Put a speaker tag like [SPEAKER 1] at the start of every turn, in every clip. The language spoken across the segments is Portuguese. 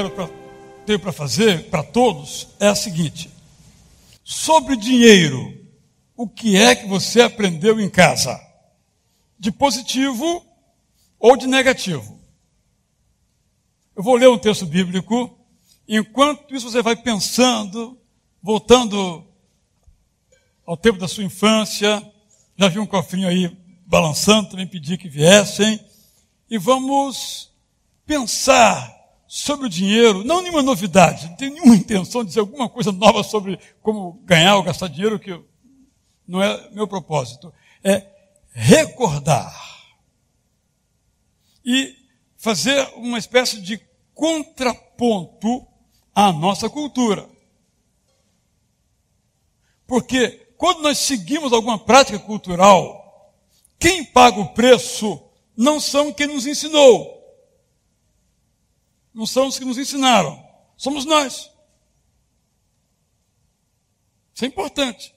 [SPEAKER 1] quero pra, ter para fazer para todos é a seguinte: sobre dinheiro, o que é que você aprendeu em casa? De positivo ou de negativo? Eu vou ler um texto bíblico, enquanto isso você vai pensando, voltando ao tempo da sua infância, já vi um cofrinho aí balançando, também pedi que viessem, e vamos pensar sobre o dinheiro, não nenhuma novidade, não tenho nenhuma intenção de dizer alguma coisa nova sobre como ganhar ou gastar dinheiro, que não é meu propósito. É recordar e fazer uma espécie de contraponto à nossa cultura. Porque quando nós seguimos alguma prática cultural, quem paga o preço não são quem nos ensinou. Não são os que nos ensinaram. Somos nós. Isso é importante.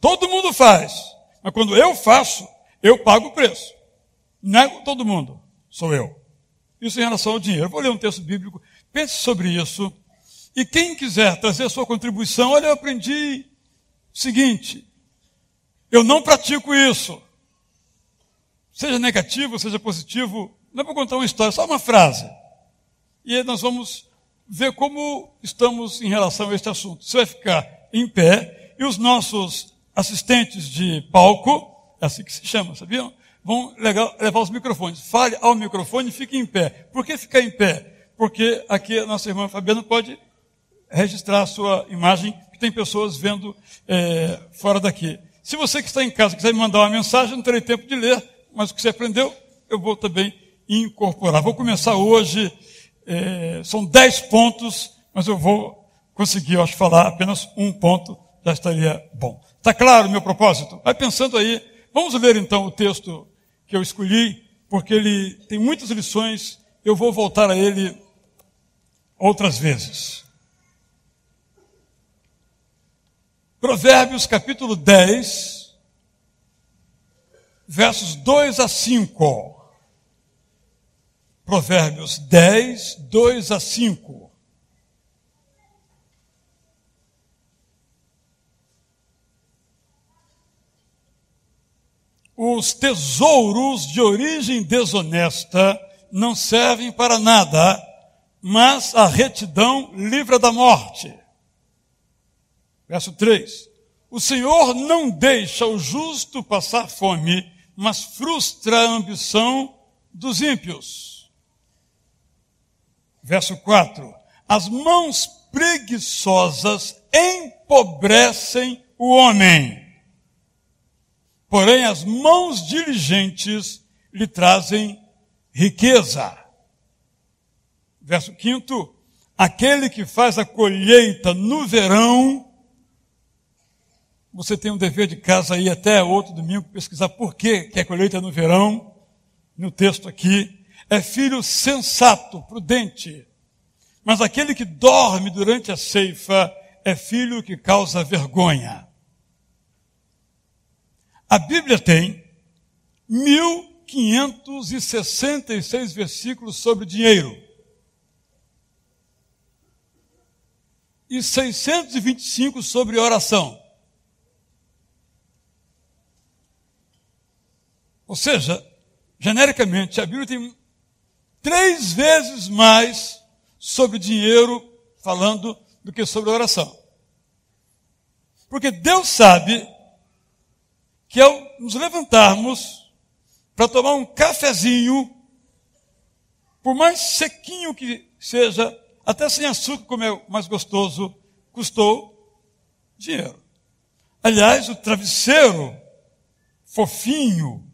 [SPEAKER 1] Todo mundo faz. Mas quando eu faço, eu pago o preço. Nego todo mundo. Sou eu. Isso em relação ao dinheiro. vou ler um texto bíblico. Pense sobre isso. E quem quiser trazer a sua contribuição, olha, eu aprendi seguinte: eu não pratico isso. Seja negativo, seja positivo, não é para contar uma história, só uma frase. E nós vamos ver como estamos em relação a este assunto. Você vai ficar em pé e os nossos assistentes de palco, é assim que se chama, sabiam? Vão levar os microfones. Fale ao microfone e fique em pé. Por que ficar em pé? Porque aqui a nossa irmã Fabiana pode registrar a sua imagem que tem pessoas vendo é, fora daqui. Se você que está em casa quiser me mandar uma mensagem, não terei tempo de ler, mas o que você aprendeu, eu vou também incorporar. Vou começar hoje, é, são dez pontos, mas eu vou conseguir, acho, falar apenas um ponto, já estaria bom. Está claro o meu propósito? Vai pensando aí. Vamos ler então o texto que eu escolhi, porque ele tem muitas lições, eu vou voltar a ele outras vezes. Provérbios capítulo 10, versos 2 a 5. Provérbios 10, 2 a 5. Os tesouros de origem desonesta não servem para nada, mas a retidão livra da morte. Verso 3. O Senhor não deixa o justo passar fome, mas frustra a ambição dos ímpios. Verso 4. As mãos preguiçosas empobrecem o homem, porém as mãos diligentes lhe trazem riqueza. Verso 5. Aquele que faz a colheita no verão você tem um dever de casa aí até outro domingo pesquisar por que é colheita no verão, no texto aqui. É filho sensato, prudente. Mas aquele que dorme durante a ceifa é filho que causa vergonha. A Bíblia tem 1566 versículos sobre dinheiro. E 625 sobre oração. Ou seja, genericamente, a Bíblia tem três vezes mais sobre dinheiro falando do que sobre oração. Porque Deus sabe que ao nos levantarmos para tomar um cafezinho, por mais sequinho que seja, até sem açúcar, como é mais gostoso, custou dinheiro. Aliás, o travesseiro fofinho,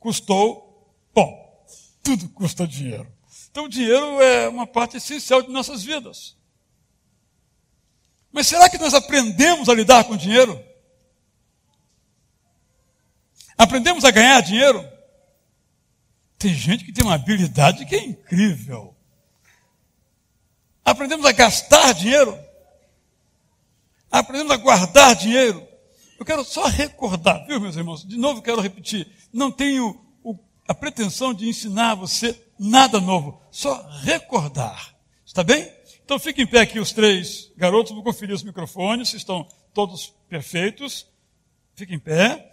[SPEAKER 1] custou, tudo custa dinheiro. Então o dinheiro é uma parte essencial de nossas vidas. Mas será que nós aprendemos a lidar com dinheiro? Aprendemos a ganhar dinheiro? Tem gente que tem uma habilidade que é incrível. Aprendemos a gastar dinheiro? Aprendemos a guardar dinheiro? Eu quero só recordar, viu, meus irmãos? De novo quero repetir não tenho a pretensão de ensinar você nada novo, só recordar. Está bem? Então fiquem em pé aqui os três garotos, vou conferir os microfones, se estão todos perfeitos. Fiquem em pé.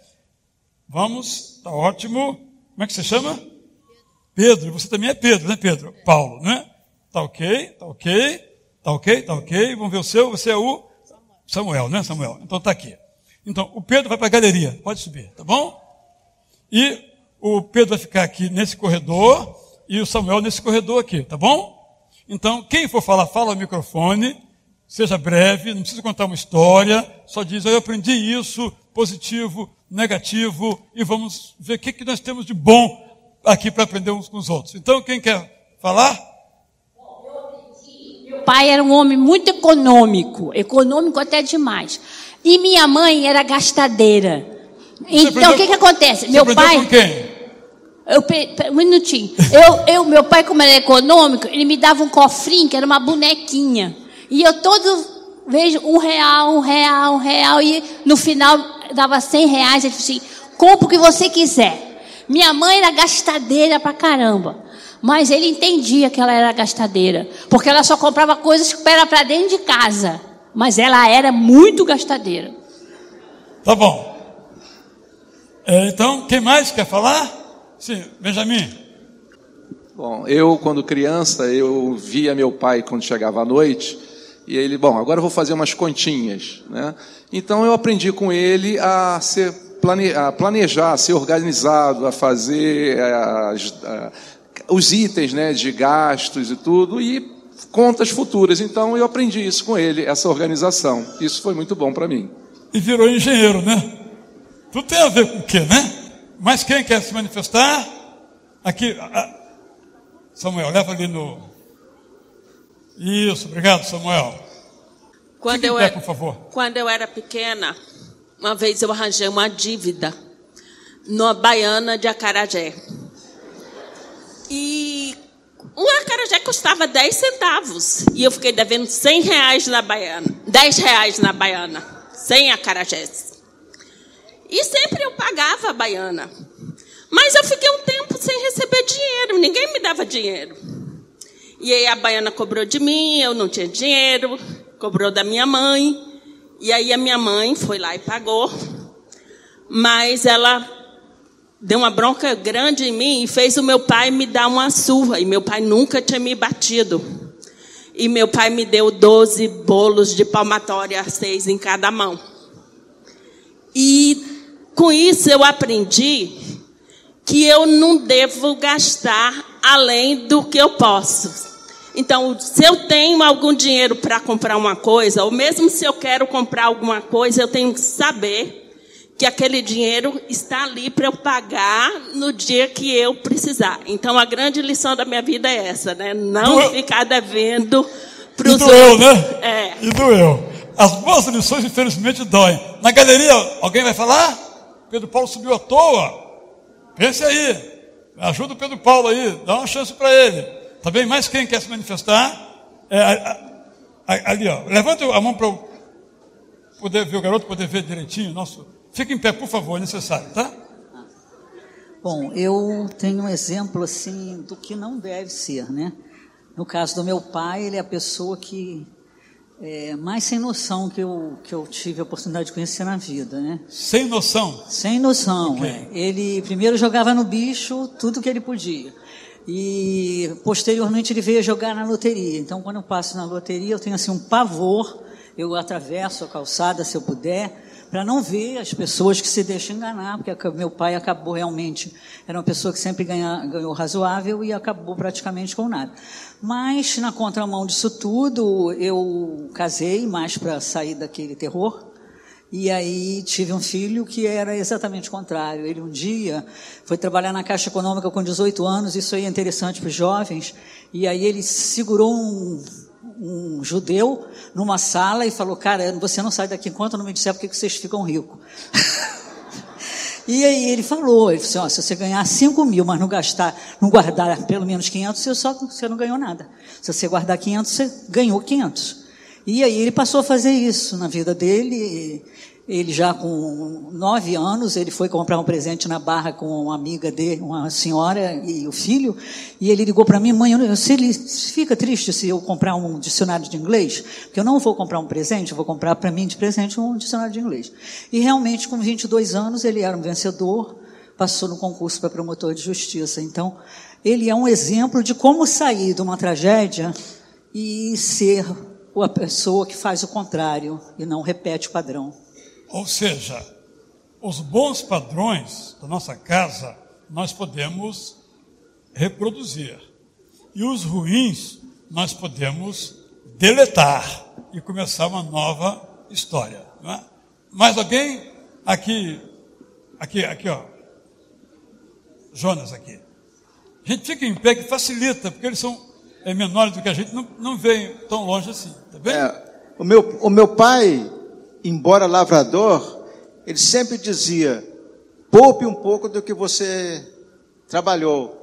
[SPEAKER 1] Vamos, tá ótimo. Como é que você chama? Pedro, você também é Pedro, né, Pedro? Paulo, né? Tá ok, tá ok, tá ok, tá ok. Vamos ver o seu, você é o Samuel, né, Samuel? Então tá aqui. Então, o Pedro vai para a galeria, pode subir, tá bom? E o Pedro vai ficar aqui nesse corredor e o Samuel nesse corredor aqui, tá bom? Então, quem for falar, fala ao microfone, seja breve, não precisa contar uma história, só diz, eu aprendi isso, positivo, negativo, e vamos ver o que, que nós temos de bom aqui para aprender uns com os outros. Então, quem quer falar?
[SPEAKER 2] Meu pai era um homem muito econômico, econômico até demais. E minha mãe era gastadeira.
[SPEAKER 1] Você
[SPEAKER 2] Então, o que, que acontece?
[SPEAKER 1] Você
[SPEAKER 2] Meu pai.
[SPEAKER 1] com quem?
[SPEAKER 2] Eu, um minutinho. Eu, eu, meu pai, como era econômico, ele me dava um cofrinho, que era uma bonequinha. E eu todo vejo um real, um real, um real. E no final dava cem reais. Ele falou assim: compra o que você quiser. Minha mãe era gastadeira pra caramba. Mas ele entendia que ela era gastadeira. Porque ela só comprava coisas que era pra dentro de casa. Mas ela era muito gastadeira.
[SPEAKER 1] Tá bom. É, então, quem mais quer falar? Sim, Benjamin.
[SPEAKER 3] Bom, eu quando criança, eu via meu pai quando chegava à noite, e ele, bom, agora eu vou fazer umas continhas, né? Então eu aprendi com ele a ser plane, a planejar, a ser organizado, a fazer eh, as- a- os itens, né, de gastos e tudo e contas futuras. Então eu aprendi isso com ele, essa organização. Isso foi muito bom para mim.
[SPEAKER 1] E virou engenheiro, né? Tudo tem a ver com o quê, né? Mas quem quer se manifestar? Aqui, Samuel, leva ali no. Isso, obrigado, Samuel.
[SPEAKER 4] Quando
[SPEAKER 1] Fique
[SPEAKER 4] eu,
[SPEAKER 1] pé,
[SPEAKER 4] era,
[SPEAKER 1] por favor.
[SPEAKER 4] quando eu era pequena, uma vez eu arranjei uma dívida numa baiana de acarajé. E o acarajé custava 10 centavos. E eu fiquei devendo 100 reais na baiana. 10 reais na baiana. 100 acarajés. E sempre eu pagava a baiana. Mas eu fiquei um tempo sem receber dinheiro. Ninguém me dava dinheiro. E aí a baiana cobrou de mim, eu não tinha dinheiro, cobrou da minha mãe. E aí a minha mãe foi lá e pagou. Mas ela deu uma bronca grande em mim e fez o meu pai me dar uma surra. E meu pai nunca tinha me batido. E meu pai me deu 12 bolos de palmatória, seis em cada mão. E com isso eu aprendi que eu não devo gastar além do que eu posso. Então, se eu tenho algum dinheiro para comprar uma coisa, ou mesmo se eu quero comprar alguma coisa, eu tenho que saber que aquele dinheiro está ali para eu pagar no dia que eu precisar. Então, a grande lição da minha vida é essa, né? Não
[SPEAKER 1] Doeu.
[SPEAKER 4] ficar devendo para
[SPEAKER 1] E
[SPEAKER 4] os
[SPEAKER 1] doeu,
[SPEAKER 4] outros.
[SPEAKER 1] né?
[SPEAKER 4] É.
[SPEAKER 1] E doeu. As boas lições, infelizmente, doem. Na galeria, alguém vai falar? Pedro Paulo subiu à toa. Pense aí. Ajuda o Pedro Paulo aí. Dá uma chance para ele. Tá bem? Mais quem quer se manifestar? É, ali, ó. Levanta a mão para poder ver o garoto, poder ver direitinho. Nosso. Fica em pé, por favor, é necessário, tá?
[SPEAKER 5] Bom, eu tenho um exemplo assim do que não deve ser, né? No caso do meu pai, ele é a pessoa que é mais sem noção que eu, que eu tive a oportunidade de conhecer na vida, né?
[SPEAKER 1] Sem noção.
[SPEAKER 5] Sem noção.
[SPEAKER 1] Ok.
[SPEAKER 5] é. Ele primeiro jogava no bicho tudo que ele podia. E posteriormente ele veio jogar na loteria. Então, quando eu passo na loteria, eu tenho assim um pavor. Eu atravesso a calçada se eu puder, para não ver as pessoas que se deixam enganar, porque meu pai acabou realmente, era uma pessoa que sempre ganha, ganhou razoável e acabou praticamente com nada. Mas, na contramão disso tudo, eu casei mais para sair daquele terror. E aí tive um filho que era exatamente o contrário. Ele um dia foi trabalhar na Caixa Econômica com 18 anos, isso aí é interessante para os jovens. E aí ele segurou um, um judeu numa sala e falou: Cara, você não sai daqui enquanto não me disser porque que vocês ficam ricos. E aí ele falou, ele disse, ó, se você ganhar 5 mil, mas não gastar, não guardar pelo menos 500, você, só, você não ganhou nada. Se você guardar 500, você ganhou 500. E aí ele passou a fazer isso na vida dele. Ele já com nove anos, ele foi comprar um presente na barra com uma amiga dele, uma senhora e o filho, e ele ligou para mim, mãe, eu, se ele fica triste se eu comprar um dicionário de inglês, porque eu não vou comprar um presente, eu vou comprar para mim de presente um dicionário de inglês. E realmente, com 22 anos, ele era um vencedor, passou no concurso para promotor de justiça. Então, ele é um exemplo de como sair de uma tragédia e ser a pessoa que faz o contrário e não repete o padrão.
[SPEAKER 1] Ou seja, os bons padrões da nossa casa nós podemos reproduzir. E os ruins nós podemos deletar e começar uma nova história. Não é? Mais alguém? Aqui, aqui, aqui, ó. Jonas aqui. A gente fica em pé que facilita, porque eles são é, menores do que a gente, não, não vem tão longe assim. Tá bem?
[SPEAKER 6] É, o, meu, o meu pai embora lavrador, ele sempre dizia: poupe um pouco do que você trabalhou.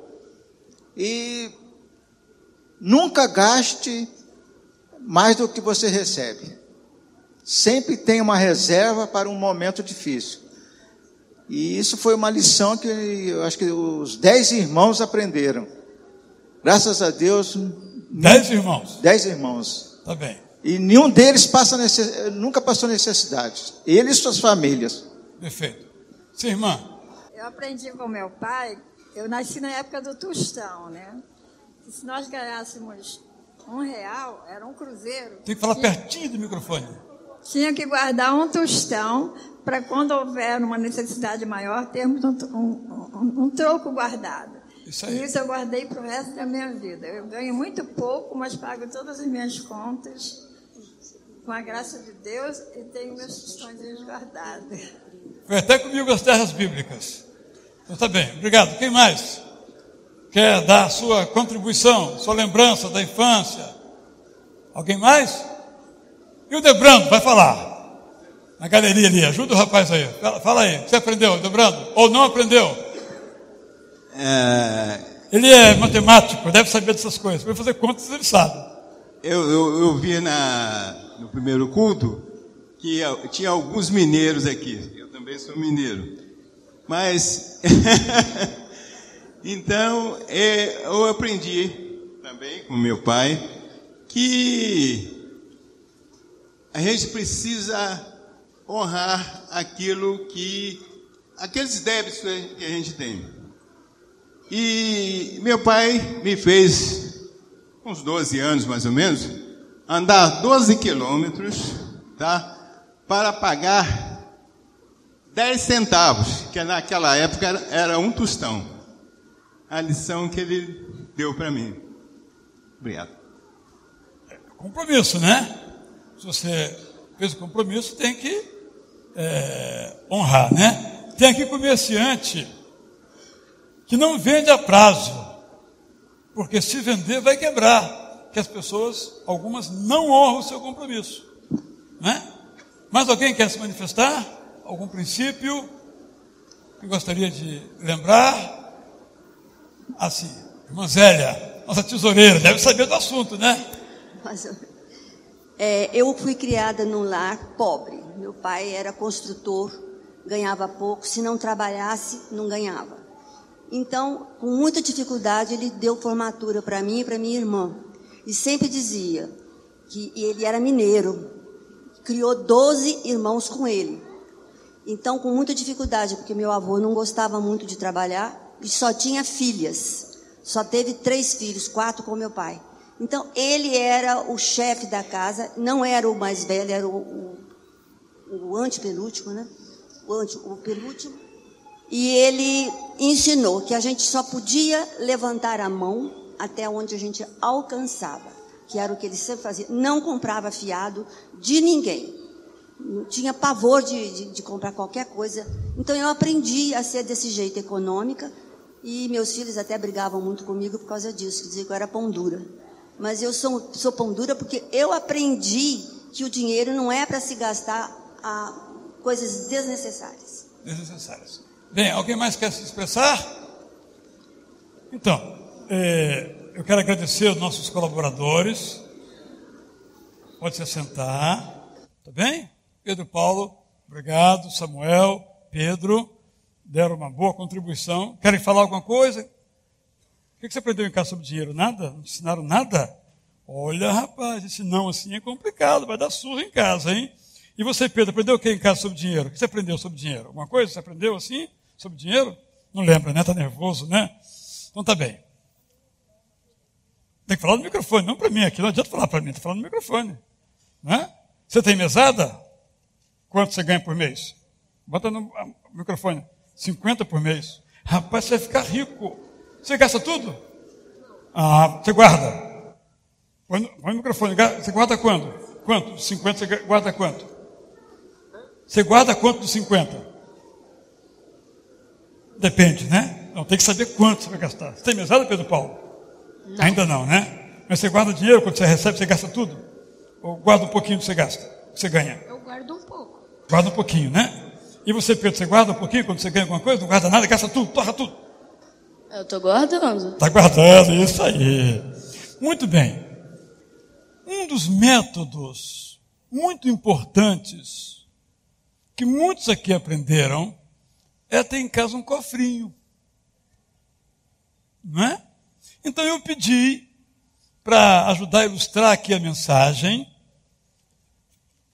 [SPEAKER 6] E nunca gaste mais do que você recebe. Sempre tenha uma reserva para um momento difícil. E isso foi uma lição que eu acho que os dez irmãos aprenderam. Graças a Deus.
[SPEAKER 1] Dez irmãos?
[SPEAKER 6] Dez irmãos.
[SPEAKER 1] Tá bem.
[SPEAKER 6] E nenhum deles passa necess... nunca passou necessidade. Ele e suas famílias.
[SPEAKER 1] Perfeito. Sim, irmã.
[SPEAKER 7] Eu aprendi com meu pai, eu nasci na época do tostão, né? E se nós ganhássemos um real, era um cruzeiro.
[SPEAKER 1] Tem que falar tinha... pertinho do microfone.
[SPEAKER 7] Tinha que guardar um tostão para quando houver uma necessidade maior, termos um, um, um, um troco guardado. Isso, aí. isso eu guardei para o resto da minha vida. Eu ganho muito pouco, mas pago todas as minhas contas com a graça de Deus, e tenho meus tostões guardados.
[SPEAKER 1] Foi até comigo as terras bíblicas. Então tá bem, obrigado. Quem mais? Quer dar a sua contribuição, sua lembrança da infância? Alguém mais? E o Debrando, vai falar. Na galeria ali, ajuda o rapaz aí. Fala aí, você aprendeu, Debrando? Ou não aprendeu? É... Ele é matemático, deve saber dessas coisas. Vai fazer contas, ele sabe.
[SPEAKER 8] Eu, eu, eu vi na, no primeiro culto que tinha alguns mineiros aqui. Eu também sou mineiro. Mas, então, é, eu aprendi também com meu pai que a gente precisa honrar aquilo que, aqueles débitos que a gente tem. E meu pai me fez, uns 12 anos mais ou menos, andar 12 quilômetros, tá? Para pagar 10 centavos, que naquela época era um tostão. A lição que ele deu para mim. Obrigado.
[SPEAKER 1] É compromisso, né? Se você fez o compromisso, tem que é, honrar, né? Tem aqui comerciante que não vende a prazo, porque se vender vai quebrar que as pessoas, algumas, não honram o seu compromisso. Né? Mas alguém quer se manifestar? Algum princípio que gostaria de lembrar? Assim, irmã Zélia, nossa tesoureira, deve saber do assunto, né?
[SPEAKER 9] Mas, é, eu fui criada num lar pobre. Meu pai era construtor, ganhava pouco. Se não trabalhasse, não ganhava. Então, com muita dificuldade, ele deu formatura para mim e para minha irmã. E sempre dizia que ele era mineiro, criou 12 irmãos com ele. Então, com muita dificuldade, porque meu avô não gostava muito de trabalhar e só tinha filhas. Só teve três filhos, quatro com meu pai. Então, ele era o chefe da casa, não era o mais velho, era o, o, o antepenúltimo, né? O, ante, o penúltimo. E ele ensinou que a gente só podia levantar a mão até onde a gente alcançava, que era o que ele sempre fazia. Não comprava fiado de ninguém. Não tinha pavor de, de, de comprar qualquer coisa. Então eu aprendi a ser desse jeito econômica e meus filhos até brigavam muito comigo por causa disso, diziam que eu era pão dura. Mas eu sou, sou pão dura porque eu aprendi que o dinheiro não é para se gastar a coisas desnecessárias.
[SPEAKER 1] Desnecessárias. Bem, alguém mais quer se expressar? Então, é, eu quero agradecer aos nossos colaboradores. Pode se sentar. Tá bem? Pedro Paulo Obrigado, Samuel, Pedro, deram uma boa contribuição. Querem falar alguma coisa? O que você aprendeu em casa sobre dinheiro? Nada? Não ensinaram nada? Olha, rapaz, esse não assim é complicado, vai dar surra em casa, hein? E você, Pedro, aprendeu o que em casa sobre dinheiro? O que você aprendeu sobre dinheiro? Alguma coisa? Você aprendeu assim sobre dinheiro? Não lembra, né? Está nervoso, né? Então tá bem. Tem que falar no microfone, não para mim aqui. Não adianta falar para mim, está falando no microfone. Né? Você tem mesada? Quanto você ganha por mês? Bota no microfone. 50 por mês. Rapaz, você vai ficar rico. Você gasta tudo? Ah, você guarda. Põe no microfone. Você guarda quando? Quanto? 50 você guarda quanto? Você guarda quanto dos 50? Depende, né? Não, tem que saber quanto você vai gastar. Você tem mesada, Pedro Paulo? Não. Ainda não, né? Mas você guarda dinheiro quando você recebe, você gasta tudo? Ou guarda um pouquinho que você gasta, que você ganha?
[SPEAKER 2] Eu guardo um pouco.
[SPEAKER 1] Guarda um pouquinho, né? E você, Pedro, você guarda um pouquinho quando você ganha alguma coisa? Não guarda nada, gasta tudo, torra tudo.
[SPEAKER 2] Eu estou guardando.
[SPEAKER 1] Está guardando, isso aí. Muito bem. Um dos métodos muito importantes que muitos aqui aprenderam é ter em casa um cofrinho. Não é? Então eu pedi para ajudar a ilustrar aqui a mensagem,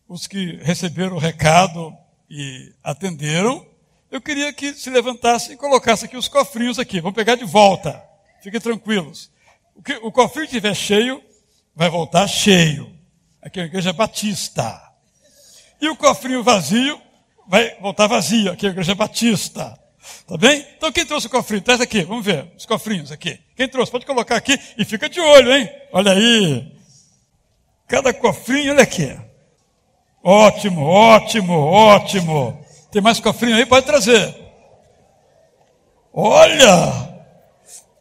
[SPEAKER 1] os que receberam o recado e atenderam, eu queria que se levantasse e colocasse aqui os cofrinhos aqui. Vamos pegar de volta. Fiquem tranquilos. O, que, o cofrinho estiver cheio, vai voltar cheio. Aqui é a igreja batista. E o cofrinho vazio, vai voltar vazio. Aqui é a igreja batista. Tá bem? Então quem trouxe o cofrinho? Traz aqui, vamos ver. Os cofrinhos aqui. Quem trouxe? Pode colocar aqui e fica de olho, hein? Olha aí. Cada cofrinho, olha aqui. Ótimo, ótimo, ótimo. Tem mais cofrinho aí? Pode trazer. Olha!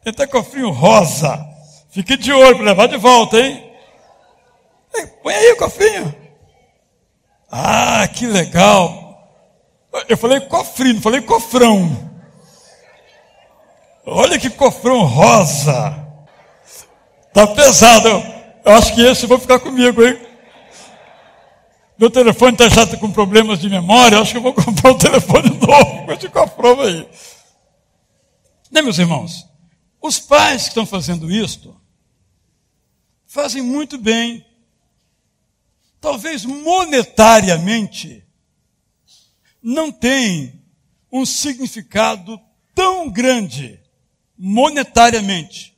[SPEAKER 1] Tem até cofrinho rosa. Fique de olho para levar de volta, hein? Põe aí o cofrinho. Ah, que legal. Eu falei cofrinho, não falei cofrão. Olha que cofrão rosa. Tá pesado. Eu acho que esse vou ficar comigo, hein? Meu telefone está já com problemas de memória, acho que eu vou comprar um telefone novo com esse cofrão aí. Né, meus irmãos? Os pais que estão fazendo isto fazem muito bem. Talvez monetariamente não tem um significado tão grande monetariamente,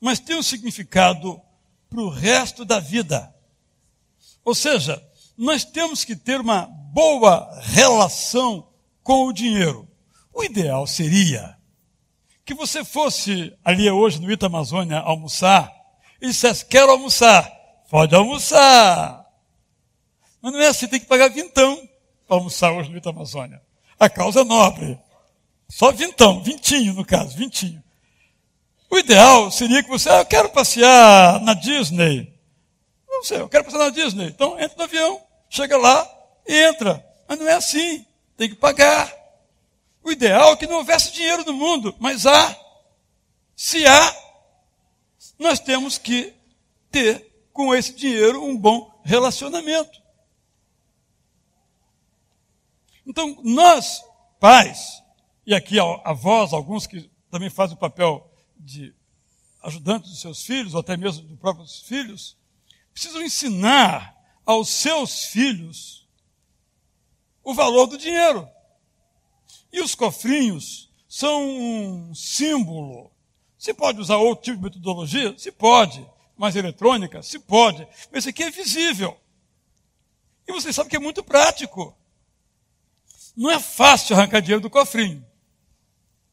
[SPEAKER 1] mas tem um significado para o resto da vida. Ou seja, nós temos que ter uma boa relação com o dinheiro. O ideal seria que você fosse ali hoje no Ita Amazônia almoçar e dissesse: Quero almoçar. Pode almoçar. Mas não é assim, tem que pagar vintão para almoçar hoje no Ita Amazônia. A causa é nobre. Só vintão, vintinho no caso, vintinho. O ideal seria que você, ah, eu quero passear na Disney. Não sei, eu quero passear na Disney. Então entra no avião, chega lá e entra. Mas não é assim, tem que pagar. O ideal é que não houvesse dinheiro no mundo, mas há. Se há, nós temos que ter com esse dinheiro um bom relacionamento. Então, nós, pais, e aqui avós, alguns que também fazem o papel de ajudantes dos seus filhos, ou até mesmo dos próprios filhos, precisam ensinar aos seus filhos o valor do dinheiro. E os cofrinhos são um símbolo. Se pode usar outro tipo de metodologia? Se pode. Mais eletrônica? Se pode. Mas esse aqui é visível. E vocês sabem que é muito prático. Não é fácil arrancar dinheiro do cofrinho.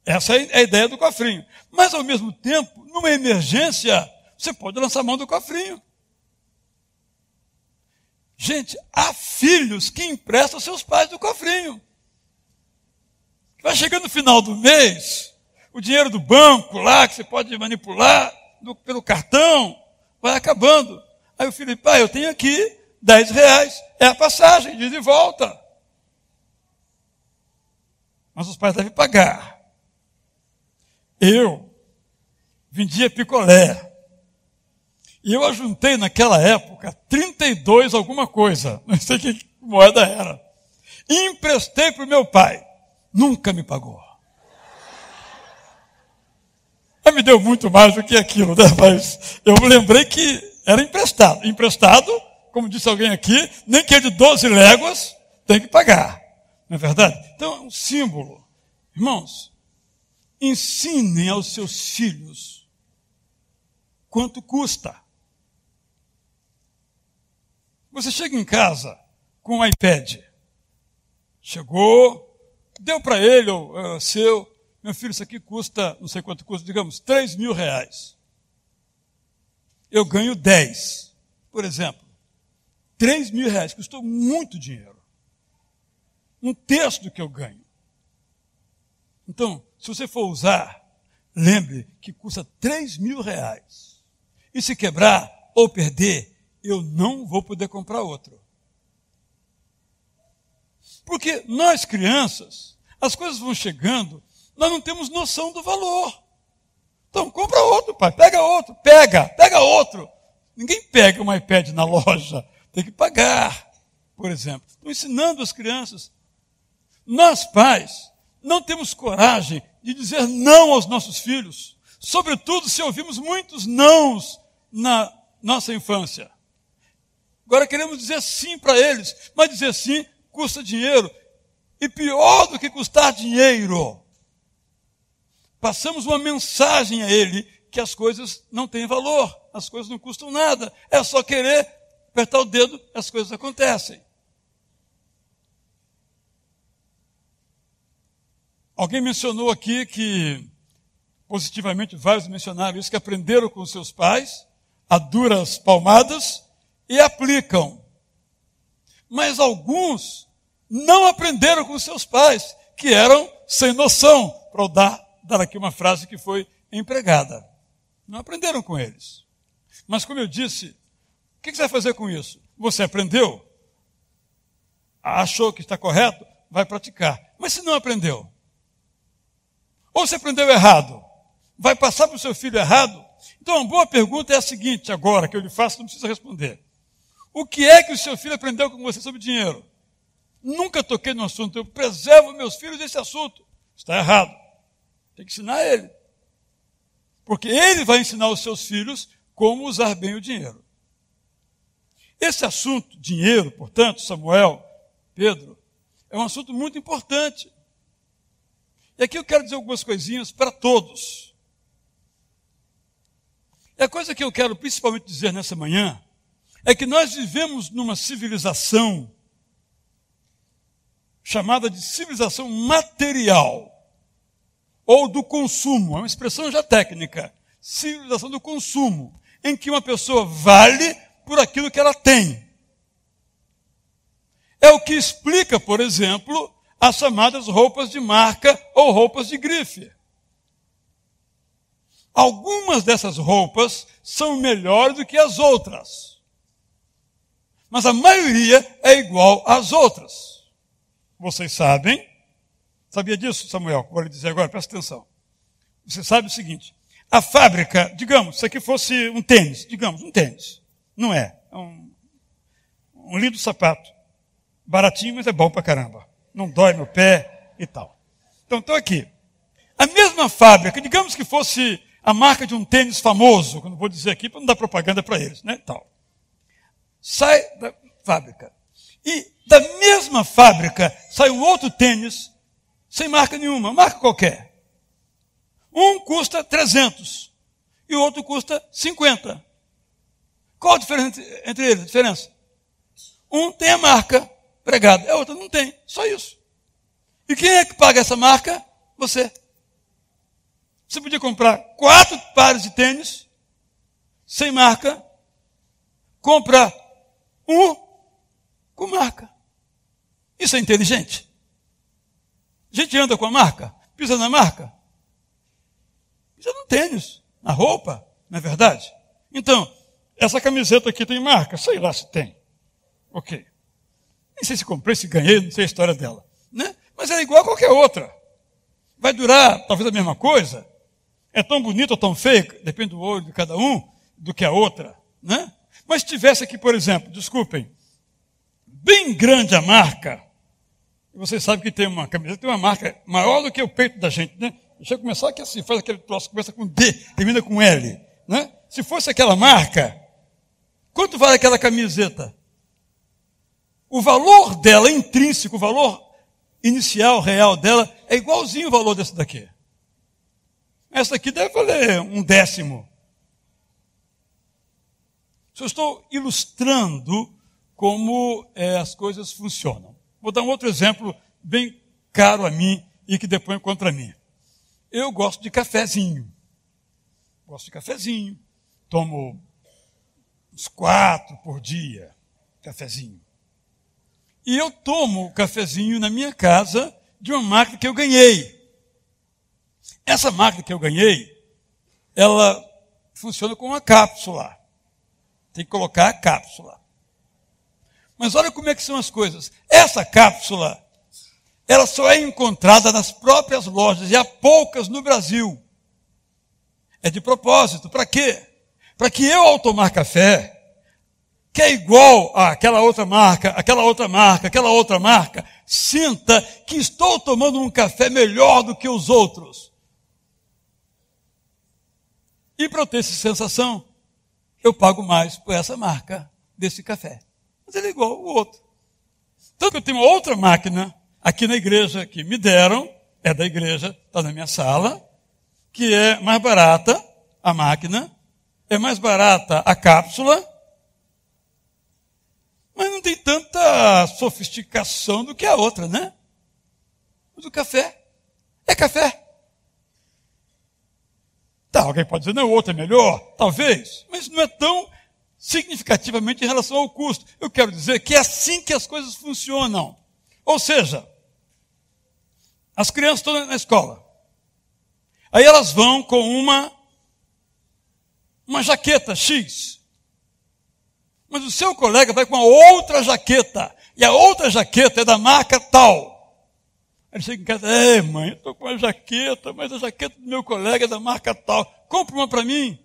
[SPEAKER 1] Essa é a ideia do cofrinho. Mas, ao mesmo tempo, numa emergência, você pode lançar a mão do cofrinho. Gente, há filhos que emprestam seus pais do cofrinho. Vai chegando no final do mês, o dinheiro do banco lá, que você pode manipular do, pelo cartão, vai acabando. Aí o filho, pai, eu tenho aqui 10 reais, é a passagem, de volta. Mas os pais devem pagar. Eu vendia picolé. E eu ajuntei naquela época 32 alguma coisa, não sei que moeda era. Emprestei para o meu pai. Nunca me pagou. Mas me deu muito mais do que aquilo, né? Mas eu lembrei que era emprestado. Emprestado, como disse alguém aqui, nem que é de 12 léguas, tem que pagar. Não é verdade? Então é um símbolo. Irmãos, ensinem aos seus filhos quanto custa. Você chega em casa com um iPad. Chegou, deu para ele, ou uh, seu, meu filho, isso aqui custa, não sei quanto custa, digamos, 3 mil reais. Eu ganho 10, por exemplo. 3 mil reais, custou muito dinheiro. Um terço do que eu ganho. Então, se você for usar, lembre que custa 3 mil reais. E se quebrar ou perder, eu não vou poder comprar outro. Porque nós crianças, as coisas vão chegando nós não temos noção do valor. Então, compra outro, pai, pega outro, pega, pega outro. Ninguém pega um iPad na loja, tem que pagar, por exemplo. Estou ensinando as crianças. Nós, pais, não temos coragem de dizer não aos nossos filhos, sobretudo se ouvimos muitos nãos na nossa infância. Agora queremos dizer sim para eles, mas dizer sim custa dinheiro. E pior do que custar dinheiro, passamos uma mensagem a ele que as coisas não têm valor, as coisas não custam nada, é só querer apertar o dedo, as coisas acontecem. Alguém mencionou aqui que, positivamente, vários mencionaram isso, que aprenderam com seus pais, a duras palmadas, e aplicam. Mas alguns não aprenderam com seus pais, que eram sem noção, para dar dar aqui uma frase que foi empregada. Não aprenderam com eles. Mas, como eu disse, o que você vai fazer com isso? Você aprendeu? Achou que está correto? Vai praticar. Mas se não aprendeu? Ou você aprendeu errado? Vai passar para o seu filho errado? Então, uma boa pergunta é a seguinte, agora que eu lhe faço, não precisa responder. O que é que o seu filho aprendeu com você sobre dinheiro? Nunca toquei no assunto, eu preservo meus filhos desse assunto. Está errado. Tem que ensinar ele. Porque ele vai ensinar os seus filhos como usar bem o dinheiro. Esse assunto, dinheiro, portanto, Samuel, Pedro, é um assunto muito importante. E aqui eu quero dizer algumas coisinhas para todos. E a coisa que eu quero principalmente dizer nessa manhã é que nós vivemos numa civilização chamada de civilização material ou do consumo, é uma expressão já técnica, civilização do consumo, em que uma pessoa vale por aquilo que ela tem. É o que explica, por exemplo, as chamadas roupas de marca ou roupas de grife. Algumas dessas roupas são melhores do que as outras. Mas a maioria é igual às outras. Vocês sabem Sabia disso, Samuel? Vou lhe dizer agora, presta atenção. Você sabe o seguinte: a fábrica, digamos, se aqui fosse um tênis, digamos, um tênis. Não é. É um, um lindo sapato. Baratinho, mas é bom pra caramba. Não dói no pé e tal. Então, estou aqui. A mesma fábrica, digamos que fosse a marca de um tênis famoso, que eu não vou dizer aqui para não dar propaganda para eles, né? Tal. Sai da fábrica. E da mesma fábrica sai um outro tênis sem marca nenhuma, marca qualquer. Um custa 300 e o outro custa 50. Qual a diferença entre eles? A diferença? Um tem a marca pregada, a outra não tem. Só isso. E quem é que paga essa marca? Você. Você podia comprar quatro pares de tênis sem marca, comprar um com marca. Isso é inteligente. A gente anda com a marca, pisa na marca. Pisa no tênis, na roupa, não é verdade? Então, essa camiseta aqui tem marca? Sei lá se tem. Ok. Nem sei se comprei, se ganhei, não sei a história dela. Né? Mas é igual a qualquer outra. Vai durar talvez a mesma coisa. É tão bonita ou tão feia, depende do olho de cada um, do que a outra. Né? Mas tivesse aqui, por exemplo, desculpem, bem grande a marca, vocês sabem que tem uma camiseta, tem uma marca maior do que o peito da gente, né? Deixa eu começar aqui assim, faz aquele troço, começa com D, termina com L, né? Se fosse aquela marca, quanto vale aquela camiseta? O valor dela, intrínseco, o valor inicial, real dela, é igualzinho o valor desse daqui. Essa aqui deve valer um décimo. Só estou ilustrando como é, as coisas funcionam. Vou dar um outro exemplo bem caro a mim e que depois contra mim. Eu gosto de cafezinho. Gosto de cafezinho. Tomo uns quatro por dia, cafezinho. E eu tomo o cafezinho na minha casa de uma máquina que eu ganhei. Essa máquina que eu ganhei, ela funciona com uma cápsula. Tem que colocar a cápsula. Mas olha como é que são as coisas. Essa cápsula, ela só é encontrada nas próprias lojas e há poucas no Brasil. É de propósito. Para quê? Para que eu, ao tomar café, que é igual àquela outra marca, aquela outra marca, aquela outra marca, sinta que estou tomando um café melhor do que os outros. E para eu ter essa sensação, eu pago mais por essa marca desse café. Mas ele é igual ao outro. Tanto que eu tenho uma outra máquina aqui na igreja que me deram, é da igreja, está na minha sala, que é mais barata a máquina, é mais barata a cápsula, mas não tem tanta sofisticação do que a outra, né? Mas o café é café. Tá, alguém pode dizer, não, o outro é melhor, talvez, mas não é tão significativamente em relação ao custo. Eu quero dizer que é assim que as coisas funcionam. Ou seja, as crianças estão na escola. Aí elas vão com uma uma jaqueta X. Mas o seu colega vai com uma outra jaqueta. E a outra jaqueta é da marca tal. Aí ele chega em casa, é mãe, eu estou com uma jaqueta, mas a jaqueta do meu colega é da marca tal. Compre uma para mim.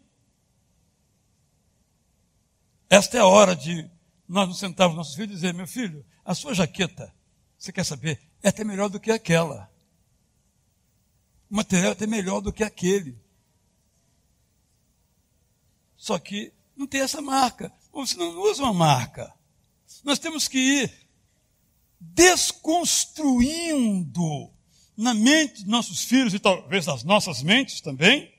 [SPEAKER 1] Esta é a hora de nós nos sentarmos nossos filhos e dizer, meu filho, a sua jaqueta, você quer saber, é até melhor do que aquela. O material é até melhor do que aquele. Só que não tem essa marca você não usa uma marca. Nós temos que ir desconstruindo na mente dos nossos filhos e talvez nas nossas mentes também,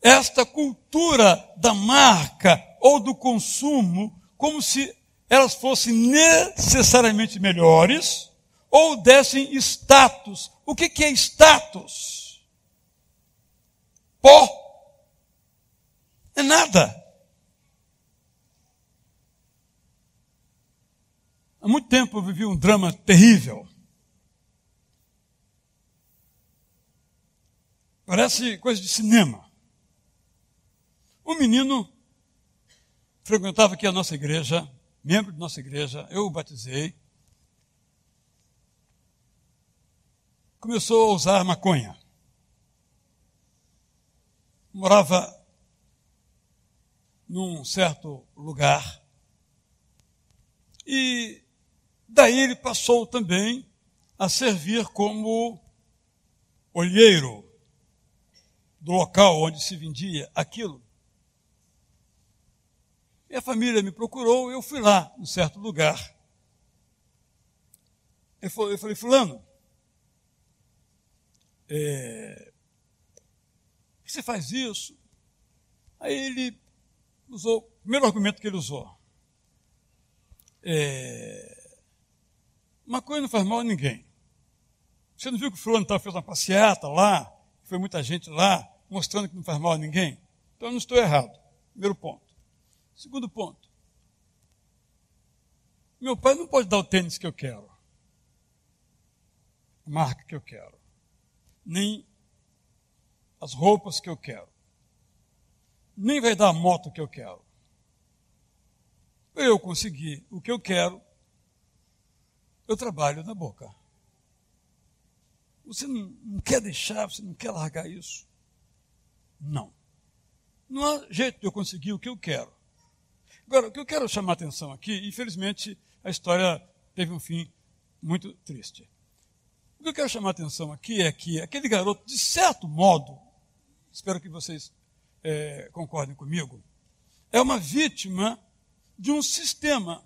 [SPEAKER 1] esta cultura da marca ou do consumo, como se elas fossem necessariamente melhores ou dessem status. O que, que é status? Pó. É nada. Há muito tempo eu vivi um drama terrível. Parece coisa de cinema. Um menino frequentava aqui a nossa igreja, membro de nossa igreja, eu o batizei. Começou a usar maconha. Morava num certo lugar. E Daí ele passou também a servir como olheiro do local onde se vendia aquilo. E a família me procurou, eu fui lá, em certo lugar. Eu falei, fulano, é, você faz isso? Aí ele usou, o primeiro argumento que ele usou, é, Maconha não faz mal a ninguém. Você não viu que o fulano fez uma passeata lá, foi muita gente lá, mostrando que não faz mal a ninguém? Então eu não estou errado. Primeiro ponto. Segundo ponto. Meu pai não pode dar o tênis que eu quero, a marca que eu quero, nem as roupas que eu quero, nem vai dar a moto que eu quero. Eu consegui o que eu quero, eu trabalho na boca. Você não, não quer deixar, você não quer largar isso? Não. Não há jeito de eu conseguir o que eu quero. Agora, o que eu quero chamar a atenção aqui, infelizmente, a história teve um fim muito triste. O que eu quero chamar a atenção aqui é que aquele garoto, de certo modo, espero que vocês é, concordem comigo, é uma vítima de um sistema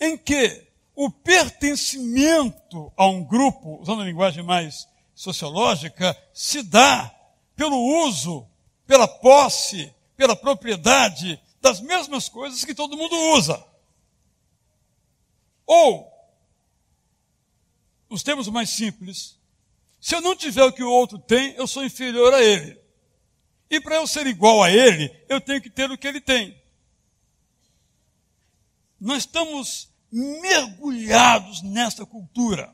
[SPEAKER 1] em que o pertencimento a um grupo, usando a linguagem mais sociológica, se dá pelo uso, pela posse, pela propriedade das mesmas coisas que todo mundo usa. Ou, nos termos mais simples, se eu não tiver o que o outro tem, eu sou inferior a ele. E para eu ser igual a ele, eu tenho que ter o que ele tem. Nós estamos mergulhados nessa cultura.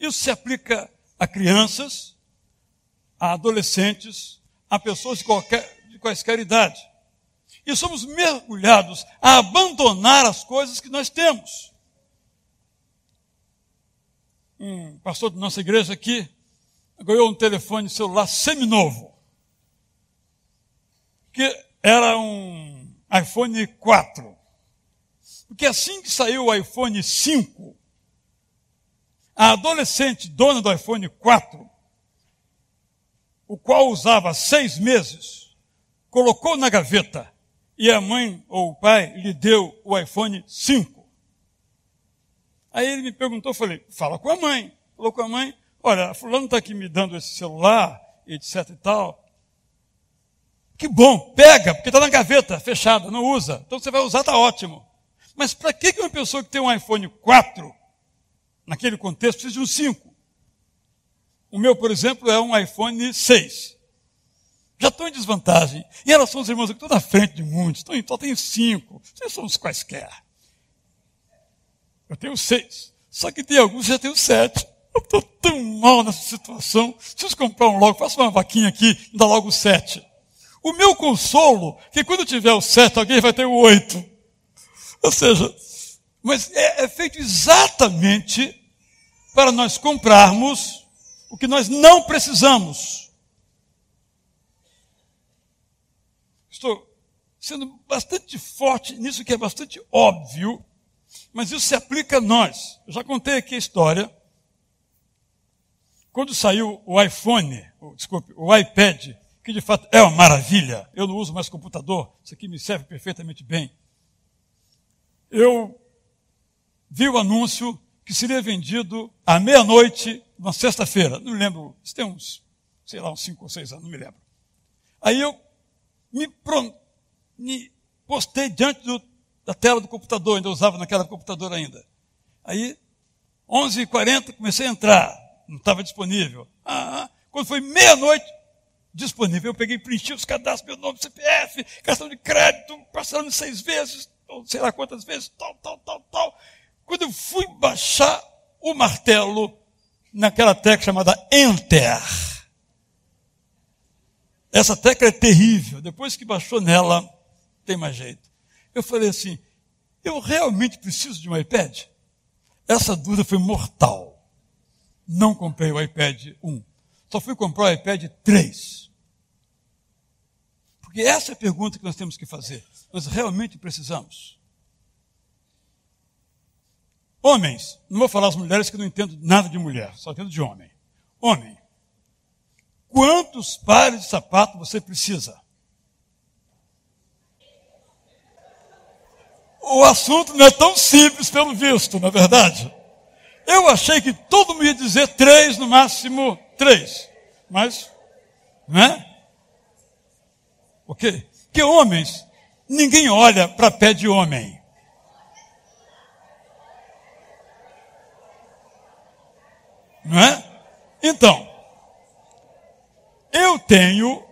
[SPEAKER 1] Isso se aplica a crianças, a adolescentes, a pessoas de, qualquer, de quaisquer idade. E somos mergulhados a abandonar as coisas que nós temos. Um pastor da nossa igreja aqui ganhou um telefone celular seminovo, que era um iPhone 4. Porque assim que saiu o iPhone 5, a adolescente dona do iPhone 4, o qual usava seis meses, colocou na gaveta e a mãe ou o pai lhe deu o iPhone 5. Aí ele me perguntou, falei, fala com a mãe. Falou com a mãe, olha, fulano está aqui me dando esse celular, etc e tal. Que bom, pega, porque está na gaveta, fechada, não usa. Então você vai usar, está ótimo. Mas para que uma pessoa que tem um iPhone 4, naquele contexto, precisa de um 5? O meu, por exemplo, é um iPhone 6. Já estou em desvantagem. Em relação aos irmãos que estou na frente de muitos, estou em, só tenho 5. Vocês são os quaisquer. Eu tenho 6. Só que tem alguns que já tenho 7. Eu estou tão mal nessa situação. Preciso comprar um logo, faço uma vaquinha aqui e dá logo 7. O meu consolo que quando tiver o 7, alguém vai ter o 8. Ou seja, mas é, é feito exatamente para nós comprarmos o que nós não precisamos. Estou sendo bastante forte nisso que é bastante óbvio, mas isso se aplica a nós. Eu já contei aqui a história. Quando saiu o iPhone, ou, desculpe, o iPad, que de fato é uma maravilha, eu não uso mais computador, isso aqui me serve perfeitamente bem eu vi o anúncio que seria vendido à meia-noite, na sexta-feira. Não me lembro, isso tem uns, sei lá, uns cinco ou seis anos, não me lembro. Aí eu me, me postei diante do, da tela do computador, ainda usava naquela computadora ainda. Aí, 11h40, comecei a entrar, não estava disponível. Ah, ah. quando foi meia-noite, disponível, eu peguei, preenchi os cadastros, meu nome, CPF, cartão de crédito, parcelando seis vezes, sei lá quantas vezes, tal, tal, tal, tal. Quando eu fui baixar o martelo naquela tecla chamada Enter, essa tecla é terrível. Depois que baixou nela, tem mais jeito. Eu falei assim: eu realmente preciso de um iPad? Essa dúvida foi mortal. Não comprei o iPad 1. Só fui comprar o iPad 3. Porque essa é a pergunta que nós temos que fazer nós realmente precisamos. Homens, não vou falar as mulheres que não entendo nada de mulher, só entendo de homem. Homem, quantos pares de sapato você precisa? O assunto não é tão simples pelo visto, na é verdade. Eu achei que todo mundo ia dizer três, no máximo três. Mas, não é? Ok? Que homens Ninguém olha para pé de homem. Não é? Então, eu tenho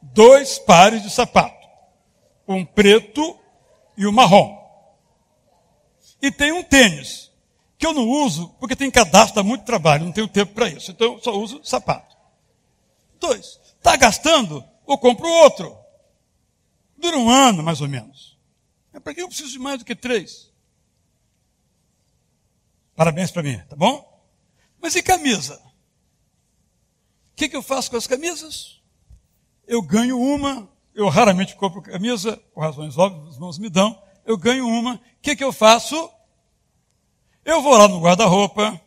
[SPEAKER 1] dois pares de sapato, um preto e um marrom. E tem um tênis, que eu não uso porque tem cadastro, dá muito trabalho, não tenho tempo para isso. Então eu só uso sapato. Dois. Está gastando? Eu compro outro. Dura um ano, mais ou menos. É para que eu preciso de mais do que três? Parabéns para mim, tá bom? Mas e camisa? O que, que eu faço com as camisas? Eu ganho uma, eu raramente compro camisa, por razões óbvias, os irmãos me dão, eu ganho uma. O que, que eu faço? Eu vou lá no guarda-roupa,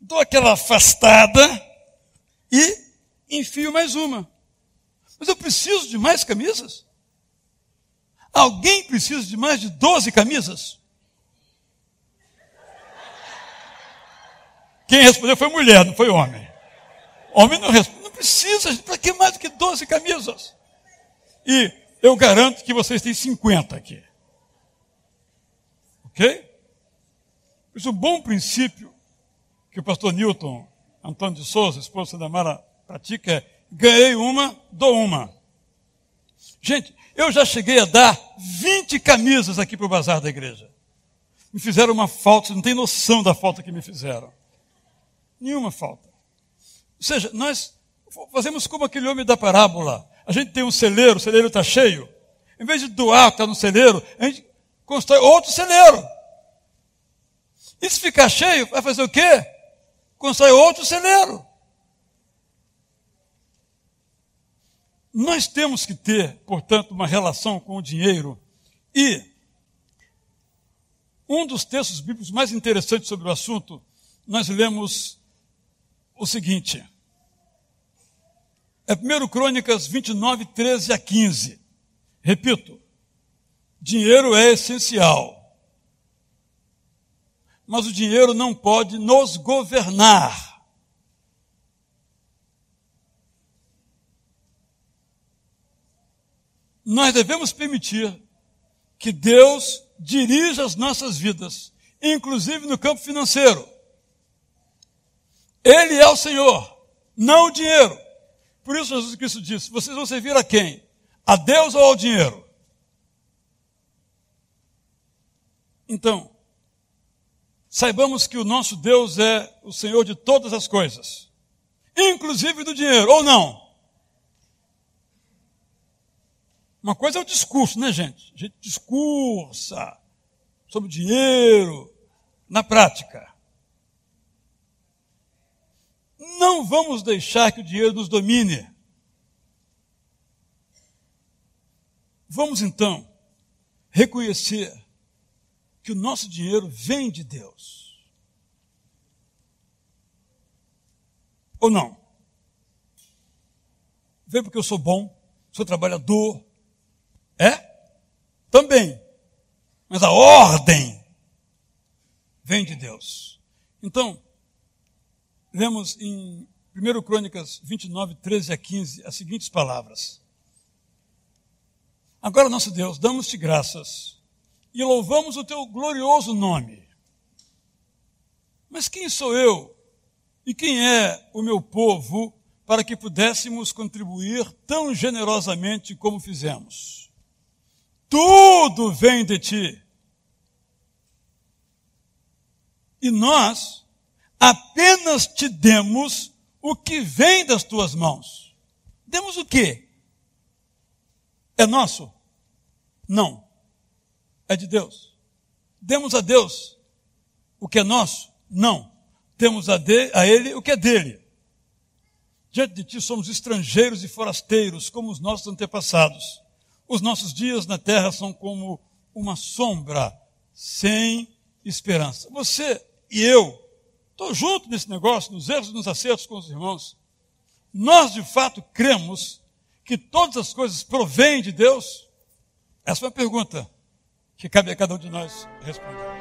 [SPEAKER 1] dou aquela afastada e enfio mais uma. Mas eu preciso de mais camisas? Alguém precisa de mais de 12 camisas? Quem respondeu foi mulher, não foi homem. Homem não responde, não precisa, para que mais do que 12 camisas? E eu garanto que vocês têm 50 aqui. Ok? Isso é um bom princípio que o pastor Newton Antônio de Souza, esposo da Mara, pratica é ganhei uma, dou uma. Gente, eu já cheguei a dar 20 camisas aqui para o bazar da igreja. Me fizeram uma falta, você não tem noção da falta que me fizeram. Nenhuma falta. Ou seja, nós fazemos como aquele homem da parábola. A gente tem um celeiro, o celeiro está cheio. Em vez de doar, está no celeiro, a gente constrói outro celeiro. E se ficar cheio, vai fazer o quê? Constrói outro celeiro. Nós temos que ter, portanto, uma relação com o dinheiro. E um dos textos bíblicos mais interessantes sobre o assunto, nós lemos o seguinte. É 1 Crônicas 29, 13 a 15. Repito, dinheiro é essencial. Mas o dinheiro não pode nos governar. Nós devemos permitir que Deus dirija as nossas vidas, inclusive no campo financeiro. Ele é o Senhor, não o dinheiro. Por isso Jesus Cristo disse: vocês vão servir a quem? A Deus ou ao dinheiro? Então, saibamos que o nosso Deus é o Senhor de todas as coisas, inclusive do dinheiro, ou não? Uma coisa é o discurso, né, gente? A gente discursa sobre dinheiro na prática. Não vamos deixar que o dinheiro nos domine. Vamos então reconhecer que o nosso dinheiro vem de Deus. Ou não? Vem porque eu sou bom, sou trabalhador. É? Também. Mas a ordem vem de Deus. Então, lemos em 1 Crônicas 29, 13 a 15 as seguintes palavras. Agora, nosso Deus, damos-te graças e louvamos o teu glorioso nome. Mas quem sou eu e quem é o meu povo para que pudéssemos contribuir tão generosamente como fizemos? Tudo vem de ti. E nós apenas te demos o que vem das tuas mãos. Demos o quê? É nosso? Não. É de Deus. Demos a Deus o que é nosso? Não. Temos a, de, a Ele o que é dele. Diante de ti somos estrangeiros e forasteiros, como os nossos antepassados. Os nossos dias na terra são como uma sombra sem esperança. Você e eu Estou junto nesse negócio, nos erros e nos acertos com os irmãos. Nós, de fato, cremos que todas as coisas provêm de Deus? Essa é uma pergunta que cabe a cada um de nós responder.